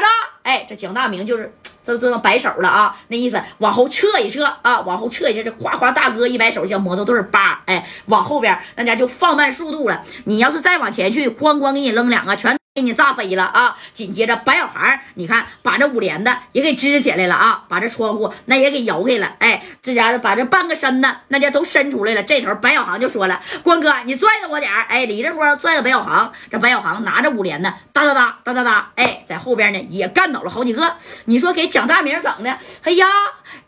着？哎，这蒋大明就是这这摆手了啊，那意思往后撤一撤啊，往后撤一下。这哗哗大哥一摆手，像摩托队儿叭，哎，往后边那家就放慢速度了。你要是再往前去，咣咣给你扔两个，全。给你炸飞了啊！紧接着白小航，你看把这五连的也给支起来了啊，把这窗户那也给摇开了。哎，这家伙把这半个身子那家都伸出来了。这头白小航就说了：“关哥，你拽着我点儿。”哎，李正光拽着白小航，这白小航拿着五连的哒哒哒哒哒哒，哎，在后边呢也干倒了好几个。你说给蒋大明整的，哎呀，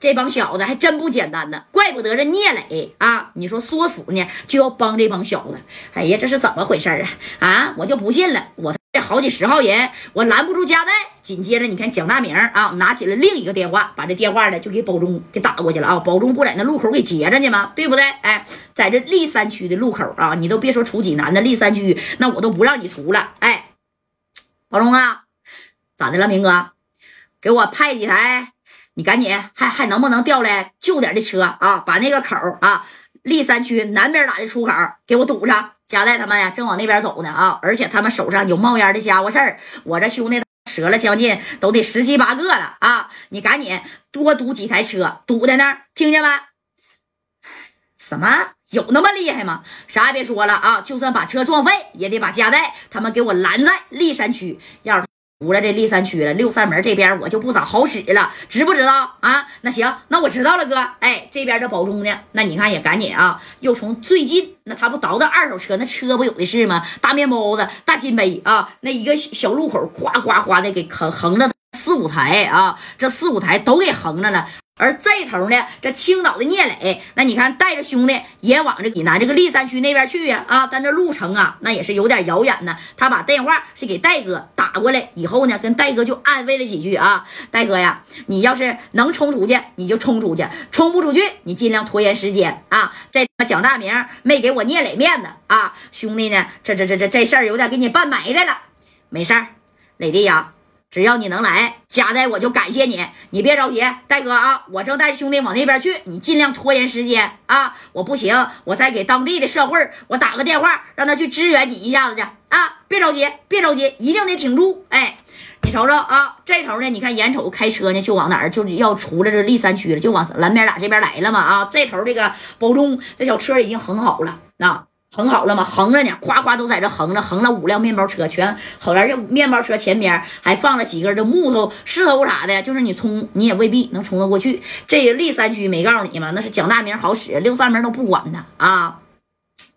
这帮小子还真不简单呢。怪不得这聂磊啊，你说说死呢就要帮这帮小子。哎呀，这是怎么回事啊？啊，我就不信了，我。这好几十号人，我拦不住加代。紧接着，你看蒋大明啊，拿起了另一个电话，把这电话呢就给保中给打过去了啊。保中不在那路口给截着呢吗？对不对？哎，在这历山区的路口啊，你都别说出济南的历山区，那我都不让你出了。哎，保中啊，咋的了，明哥？给我派几台，你赶紧还还能不能调来旧点的车啊？把那个口啊，历山区南边哪的出口给我堵上。加代他们呀，正往那边走呢啊！而且他们手上有冒烟的家伙事儿，我这兄弟折了将近都得十七八个了啊！你赶紧多堵几台车，堵在那儿，听见没？什么？有那么厉害吗？啥也别说了啊！就算把车撞废，也得把加代他们给我拦在立山区。要是。出了这立山区了，六扇门这边我就不咋好使了，知不知道啊？那行，那我知道了，哥。哎，这边的保中呢？那你看也赶紧啊，又从最近那他不倒腾二手车，那车不有的是吗？大面包子、大金杯啊，那一个小路口，哗哗哗的给横横着四五台啊，这四五台都给横着了。而这头呢，这青岛的聂磊，那你看带着兄弟也往这济南这个历山区那边去呀啊！但这路程啊，那也是有点遥远呢。他把电话是给戴哥过来，以后呢，跟戴哥就安慰了几句啊。戴哥呀，你要是能冲出去，你就冲出去；冲不出去，你尽量拖延时间啊。这蒋大明没给我聂磊面子啊，兄弟呢，这这这这这事儿有点给你办埋汰了。没事儿，磊弟呀。只要你能来，加代我就感谢你。你别着急，戴哥啊，我正带着兄弟往那边去，你尽量拖延时间啊。我不行，我再给当地的社会我打个电话，让他去支援你一下子去啊。别着急，别着急，一定得挺住。哎，你瞅瞅啊，这头呢，你看眼瞅开车呢就往哪儿，就要出来这立山区了，就往蓝边俩这边来了嘛啊。这头这个保中这小车已经横好了啊。横好了吗？横着呢，夸夸都在这横着，横了五辆面包车，全横着。这面包车前边还放了几根这木头、石头啥的，就是你冲你也未必能冲得过去。这立山区没告诉你吗？那是蒋大明好使，六扇门都不管他啊。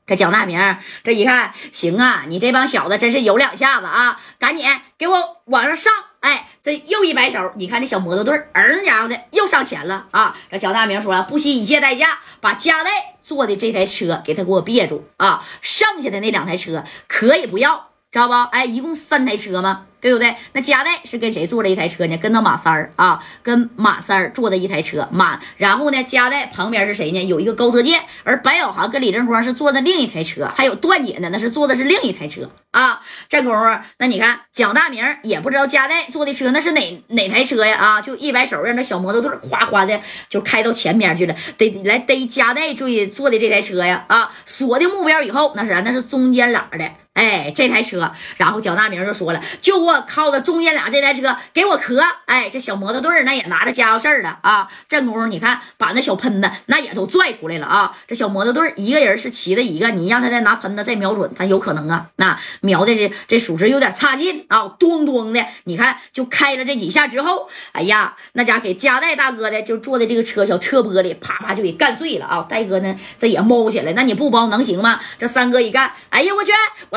这蒋大明这一看，行啊，你这帮小子真是有两下子啊！赶紧给我往上上！哎，这又一摆手，你看这小摩托队儿，家伙的又上前了啊！这蒋大明说了，不惜一切代价把加代坐的这台车给他给我别住啊！剩下的那两台车可以不要，知道不？哎，一共三台车吗？对不对？那加代是跟谁坐了一台车呢？跟那马三儿啊，跟马三儿坐的一台车。马，然后呢，加代旁边是谁呢？有一个高泽健，而白小航跟李正光是坐的另一台车，还有段姐呢，那是坐的是另一台车啊。这功夫，那你看蒋大明也不知道加代坐的车那是哪哪台车呀？啊，就一摆手，让那小摩托队哗哗的就开到前面去了，得来逮加代坐坐的这台车呀！啊，锁定目标以后，那是那是中间俩的。哎，这台车，然后蒋大明就说了，就我靠的中间俩这台车给我磕。哎，这小摩托队那也拿着家伙事儿了啊。这功夫你看，把那小喷子那也都拽出来了啊。这小摩托队一个人是骑的一个，你让他再拿喷子再瞄准，他有可能啊。那瞄的是这属实有点差劲啊，咚咚的，你看就开了这几下之后，哎呀，那家给加代大哥的就坐的这个车小车玻璃啪啪就给干碎了啊。戴哥呢这也猫起来，那你不包能行吗？这三哥一干，哎呀我去我。